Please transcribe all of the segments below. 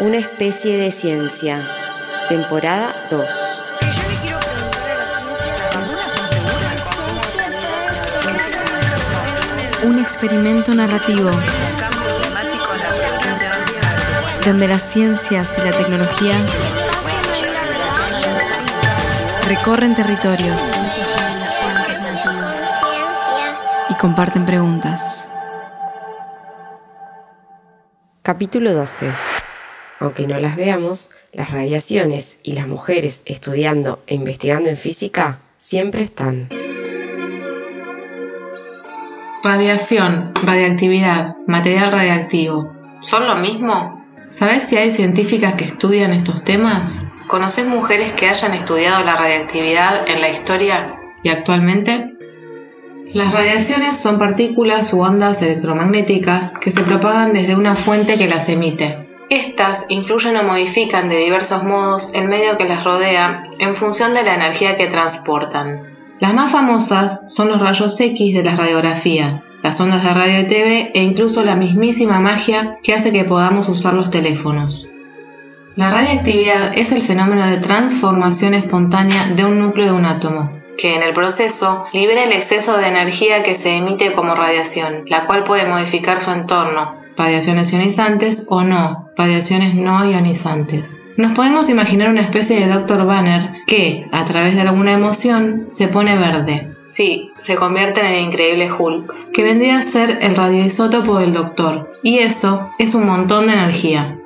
Una especie de ciencia. Temporada 2. Un experimento narrativo donde las ciencias y la tecnología recorren territorios y comparten preguntas. Capítulo 12. Aunque no las veamos, las radiaciones y las mujeres estudiando e investigando en física siempre están. Radiación, radiactividad, material radiactivo. ¿Son lo mismo? ¿Sabes si hay científicas que estudian estos temas? ¿Conoces mujeres que hayan estudiado la radiactividad en la historia y actualmente? Las radiaciones son partículas u ondas electromagnéticas que se propagan desde una fuente que las emite. Estas influyen o modifican de diversos modos el medio que las rodea en función de la energía que transportan. Las más famosas son los rayos X de las radiografías, las ondas de radio y TV e incluso la mismísima magia que hace que podamos usar los teléfonos. La radiactividad es el fenómeno de transformación espontánea de un núcleo de un átomo, que en el proceso libera el exceso de energía que se emite como radiación, la cual puede modificar su entorno, radiaciones ionizantes o no, radiaciones no ionizantes. Nos podemos imaginar una especie de Dr. Banner que, a través de alguna emoción, se pone verde. Sí, se convierte en el increíble Hulk, que vendría a ser el radioisótopo del Doctor, y eso es un montón de energía.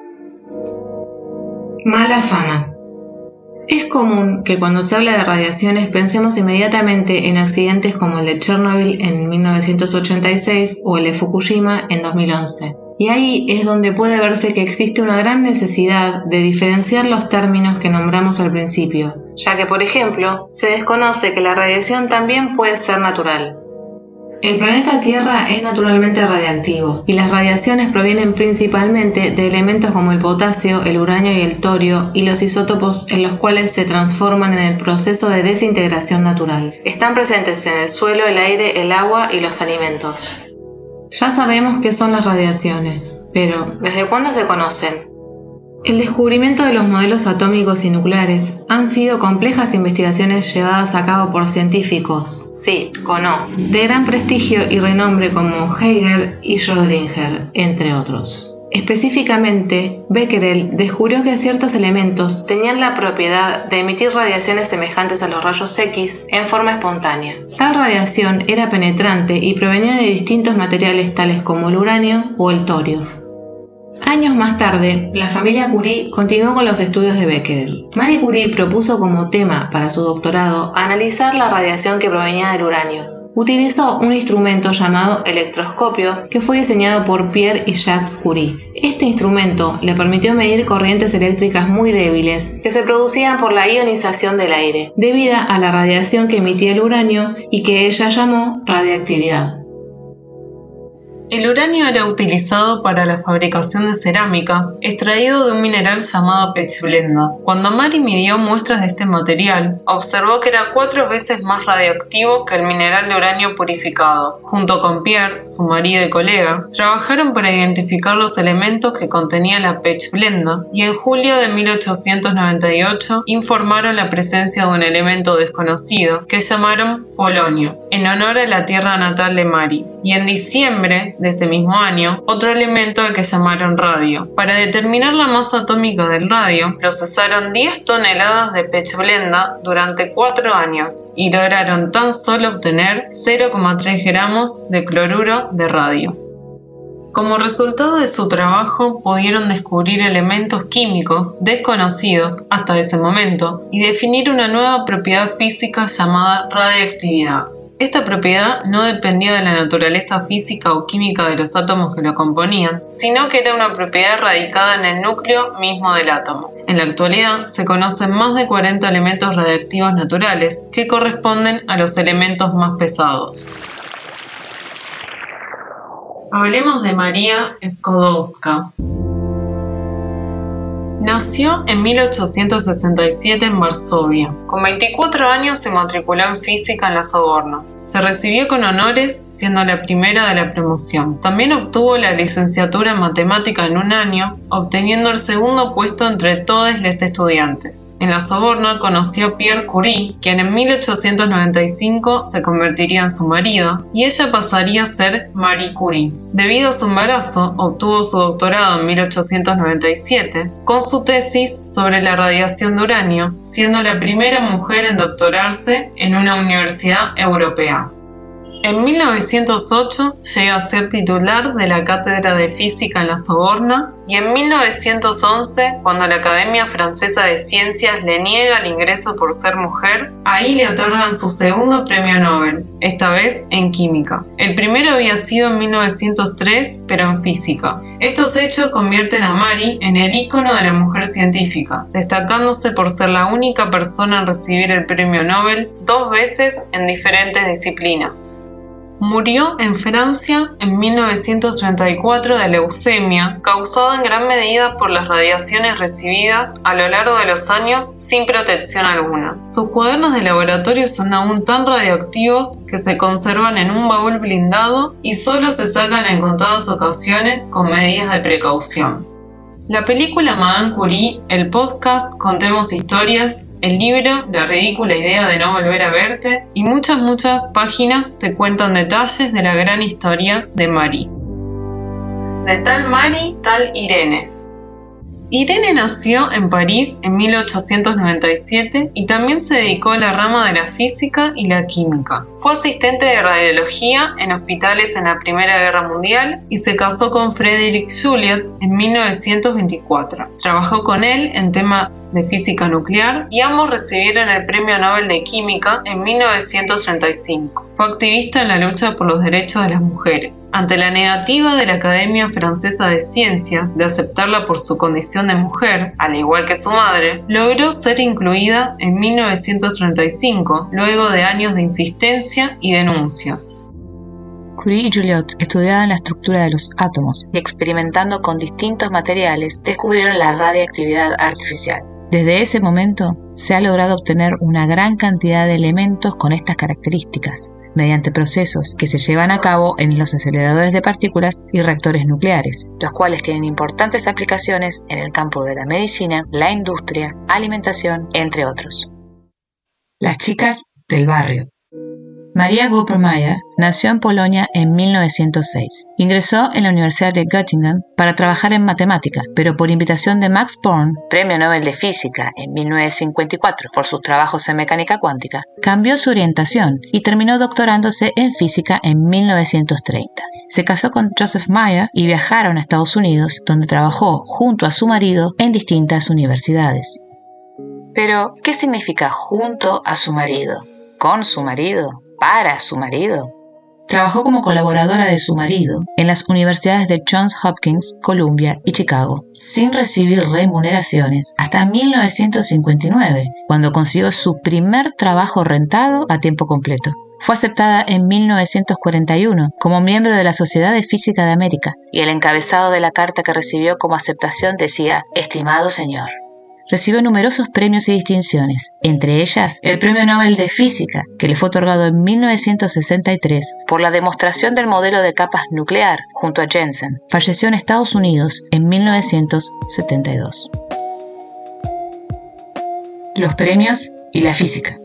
Mala fama. Es común que cuando se habla de radiaciones pensemos inmediatamente en accidentes como el de Chernobyl en 1986 o el de Fukushima en 2011. Y ahí es donde puede verse que existe una gran necesidad de diferenciar los términos que nombramos al principio, ya que, por ejemplo, se desconoce que la radiación también puede ser natural. El planeta Tierra es naturalmente radiactivo y las radiaciones provienen principalmente de elementos como el potasio, el uranio y el torio y los isótopos en los cuales se transforman en el proceso de desintegración natural. Están presentes en el suelo, el aire, el agua y los alimentos. Ya sabemos qué son las radiaciones, pero ¿desde cuándo se conocen? El descubrimiento de los modelos atómicos y nucleares han sido complejas investigaciones llevadas a cabo por científicos, sí, con O, de gran prestigio y renombre como Heiger y Schrödinger, entre otros. Específicamente, Becquerel descubrió que ciertos elementos tenían la propiedad de emitir radiaciones semejantes a los rayos X en forma espontánea. Tal radiación era penetrante y provenía de distintos materiales tales como el uranio o el torio. Años más tarde, la familia Curie continuó con los estudios de Becquerel. Marie Curie propuso como tema para su doctorado analizar la radiación que provenía del uranio. Utilizó un instrumento llamado electroscopio que fue diseñado por Pierre y Jacques Curie. Este instrumento le permitió medir corrientes eléctricas muy débiles que se producían por la ionización del aire, debido a la radiación que emitía el uranio y que ella llamó radiactividad. El uranio era utilizado para la fabricación de cerámicas, extraído de un mineral llamado pechblenda. Cuando Mari midió muestras de este material, observó que era cuatro veces más radioactivo que el mineral de uranio purificado. Junto con Pierre, su marido y colega, trabajaron para identificar los elementos que contenía la pechblenda y en julio de 1898 informaron la presencia de un elemento desconocido que llamaron polonio, en honor a la tierra natal de Mari. Y en diciembre de ese mismo año otro elemento al que llamaron radio. Para determinar la masa atómica del radio, procesaron 10 toneladas de pechblenda durante 4 años y lograron tan solo obtener 0,3 gramos de cloruro de radio. Como resultado de su trabajo, pudieron descubrir elementos químicos desconocidos hasta ese momento y definir una nueva propiedad física llamada radiactividad. Esta propiedad no dependía de la naturaleza física o química de los átomos que lo componían, sino que era una propiedad radicada en el núcleo mismo del átomo. En la actualidad se conocen más de 40 elementos radiactivos naturales que corresponden a los elementos más pesados. Hablemos de María Skodowska. Nació en 1867 en Varsovia. Con 24 años se matriculó en física en la Soborna. Se recibió con honores, siendo la primera de la promoción. También obtuvo la licenciatura en matemática en un año, obteniendo el segundo puesto entre todos los estudiantes. En la Soborna conoció a Pierre Curie, quien en 1895 se convertiría en su marido, y ella pasaría a ser Marie Curie. Debido a su embarazo, obtuvo su doctorado en 1897, con tesis sobre la radiación de uranio, siendo la primera mujer en doctorarse en una universidad europea. En 1908 llega a ser titular de la Cátedra de Física en la Soborna y en 1911, cuando la Academia Francesa de Ciencias le niega el ingreso por ser mujer, ahí le otorgan su segundo premio Nobel, esta vez en química. El primero había sido en 1903, pero en física. Estos hechos convierten a Mary en el ícono de la mujer científica, destacándose por ser la única persona en recibir el premio Nobel dos veces en diferentes disciplinas. Murió en Francia en 1934 de leucemia, causada en gran medida por las radiaciones recibidas a lo largo de los años sin protección alguna. Sus cuadernos de laboratorio son aún tan radioactivos que se conservan en un baúl blindado y solo se sacan en contadas ocasiones con medidas de precaución. La película Madame Curie, el podcast Contemos Historias, el libro La ridícula idea de no volver a verte y muchas muchas páginas te cuentan detalles de la gran historia de Mari. De tal Mari, tal Irene. Irene nació en París en 1897 y también se dedicó a la rama de la física y la química. Fue asistente de radiología en hospitales en la Primera Guerra Mundial y se casó con Frederick Juliet en 1924. Trabajó con él en temas de física nuclear y ambos recibieron el Premio Nobel de Química en 1935. Fue activista en la lucha por los derechos de las mujeres. Ante la negativa de la Academia Francesa de Ciencias de aceptarla por su condición de mujer, al igual que su madre, logró ser incluida en 1935, luego de años de insistencia y denuncias. Curie y Juliot, estudiaban la estructura de los átomos y experimentando con distintos materiales, descubrieron la radiactividad artificial. Desde ese momento se ha logrado obtener una gran cantidad de elementos con estas características, mediante procesos que se llevan a cabo en los aceleradores de partículas y reactores nucleares, los cuales tienen importantes aplicaciones en el campo de la medicina, la industria, alimentación, entre otros. Las chicas del barrio. María Goppermeier nació en Polonia en 1906. Ingresó en la Universidad de Göttingen para trabajar en matemática, pero por invitación de Max Born, Premio Nobel de Física en 1954 por sus trabajos en mecánica cuántica, cambió su orientación y terminó doctorándose en física en 1930. Se casó con Joseph Meyer y viajaron a Estados Unidos, donde trabajó junto a su marido en distintas universidades. Pero, ¿qué significa junto a su marido? ¿Con su marido? Para su marido. Trabajó como colaboradora de su marido en las universidades de Johns Hopkins, Columbia y Chicago, sin recibir remuneraciones hasta 1959, cuando consiguió su primer trabajo rentado a tiempo completo. Fue aceptada en 1941 como miembro de la Sociedad de Física de América y el encabezado de la carta que recibió como aceptación decía, Estimado señor, recibió numerosos premios y distinciones, entre ellas el Premio Nobel de Física, que le fue otorgado en 1963 por la demostración del modelo de capas nuclear junto a Jensen. Falleció en Estados Unidos en 1972. Los premios y la física.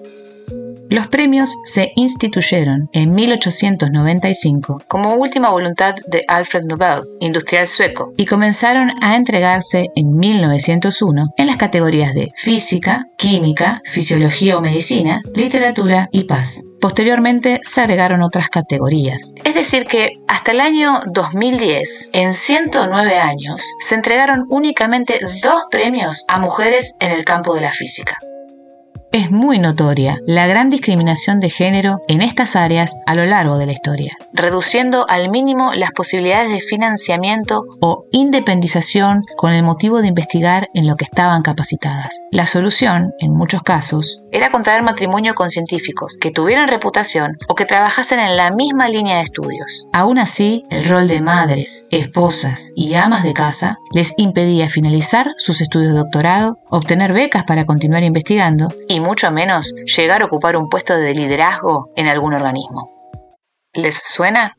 Los premios se instituyeron en 1895 como última voluntad de Alfred Nobel, industrial sueco, y comenzaron a entregarse en 1901 en las categorías de física, química, fisiología o medicina, literatura y paz. Posteriormente se agregaron otras categorías. Es decir que hasta el año 2010, en 109 años, se entregaron únicamente dos premios a mujeres en el campo de la física. Es muy notoria la gran discriminación de género en estas áreas a lo largo de la historia, reduciendo al mínimo las posibilidades de financiamiento o independización con el motivo de investigar en lo que estaban capacitadas. La solución, en muchos casos, era contraer matrimonio con científicos que tuvieran reputación o que trabajasen en la misma línea de estudios. Aún así, el rol de madres, esposas y amas de casa les impedía finalizar sus estudios de doctorado, obtener becas para continuar investigando y mucho menos llegar a ocupar un puesto de liderazgo en algún organismo. ¿Les suena?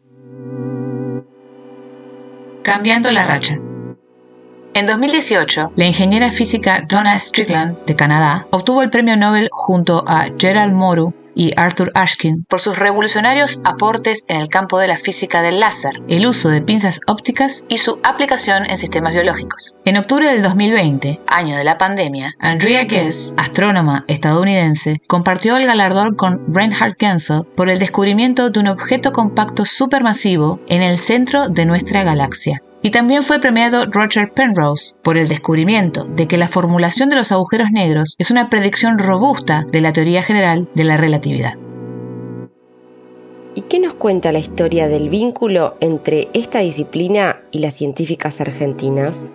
Cambiando la racha. En 2018, la ingeniera física Donna Strickland, de Canadá, obtuvo el premio Nobel junto a Gerald Moru y Arthur Ashkin por sus revolucionarios aportes en el campo de la física del láser, el uso de pinzas ópticas y su aplicación en sistemas biológicos. En octubre del 2020, año de la pandemia, Andrea Ghez, astrónoma estadounidense, compartió el galardón con Reinhard Genzel por el descubrimiento de un objeto compacto supermasivo en el centro de nuestra galaxia, y también fue premiado Roger Penrose por el descubrimiento de que la formulación de los agujeros negros es una predicción robusta de la teoría general de la relatividad. ¿Y qué nos cuenta la historia del vínculo entre esta disciplina y las científicas argentinas?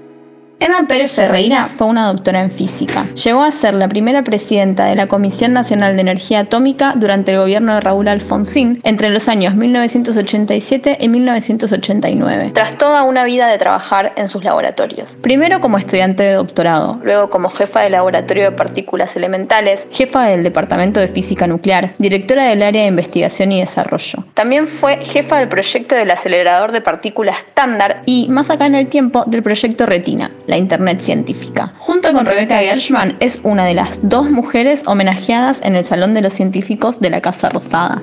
Emma Pérez Ferreira fue una doctora en física. Llegó a ser la primera presidenta de la Comisión Nacional de Energía Atómica durante el gobierno de Raúl Alfonsín entre los años 1987 y 1989, tras toda una vida de trabajar en sus laboratorios. Primero como estudiante de doctorado, luego como jefa del Laboratorio de Partículas Elementales, jefa del Departamento de Física Nuclear, directora del área de investigación y desarrollo. También fue jefa del proyecto del acelerador de partículas estándar y, más acá en el tiempo, del proyecto Retina, la Internet científica. Junto con Rebecca Gershman es una de las dos mujeres homenajeadas en el Salón de los Científicos de la Casa Rosada.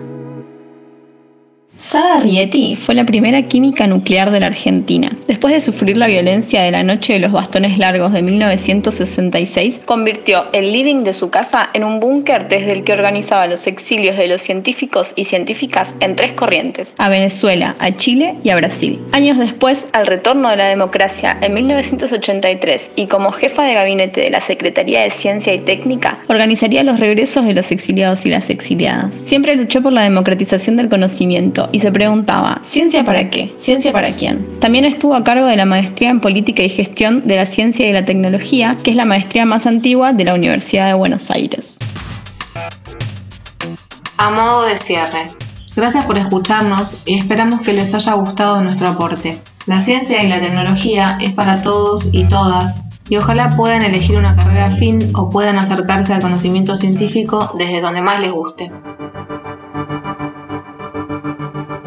Sara Rieti fue la primera química nuclear de la Argentina. Después de sufrir la violencia de la Noche de los Bastones Largos de 1966, convirtió el living de su casa en un búnker desde el que organizaba los exilios de los científicos y científicas en tres corrientes, a Venezuela, a Chile y a Brasil. Años después, al retorno de la democracia en 1983 y como jefa de gabinete de la Secretaría de Ciencia y Técnica, organizaría los regresos de los exiliados y las exiliadas. Siempre luchó por la democratización del conocimiento y se preguntaba, ¿ciencia para qué? ¿Ciencia para quién? También estuvo a cargo de la maestría en política y gestión de la ciencia y la tecnología, que es la maestría más antigua de la Universidad de Buenos Aires. A modo de cierre, gracias por escucharnos y esperamos que les haya gustado nuestro aporte. La ciencia y la tecnología es para todos y todas y ojalá puedan elegir una carrera afín o puedan acercarse al conocimiento científico desde donde más les guste.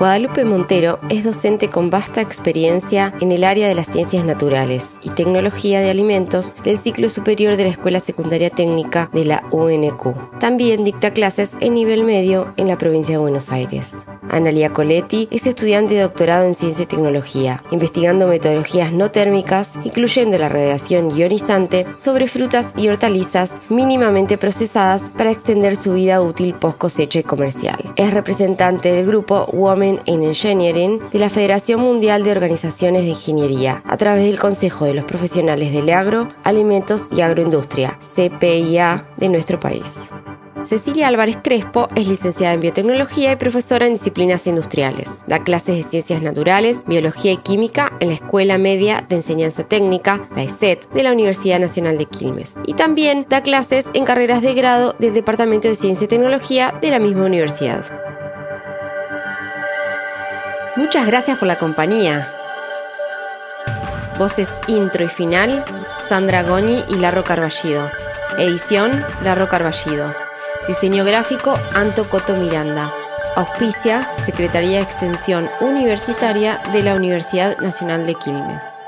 Guadalupe Montero es docente con vasta experiencia en el área de las ciencias naturales y tecnología de alimentos del ciclo superior de la Escuela Secundaria Técnica de la UNQ. También dicta clases en nivel medio en la provincia de Buenos Aires. Analia Coletti es estudiante de doctorado en ciencia y tecnología, investigando metodologías no térmicas, incluyendo la radiación ionizante, sobre frutas y hortalizas mínimamente procesadas para extender su vida útil post cosecha y comercial. Es representante del grupo Women in Engineering de la Federación Mundial de Organizaciones de Ingeniería, a través del Consejo de los Profesionales del Agro, Alimentos y Agroindustria, CPIA, de nuestro país. Cecilia Álvarez Crespo es licenciada en biotecnología y profesora en disciplinas industriales. Da clases de ciencias naturales, biología y química en la Escuela Media de Enseñanza Técnica, la ESET, de la Universidad Nacional de Quilmes. Y también da clases en carreras de grado del Departamento de Ciencia y Tecnología de la misma universidad. Muchas gracias por la compañía. Voces intro y final, Sandra Goñi y Larro Carballido. Edición, Larro Carballido. Diseño gráfico, Anto Coto Miranda. Auspicia, Secretaría de Extensión Universitaria de la Universidad Nacional de Quilmes.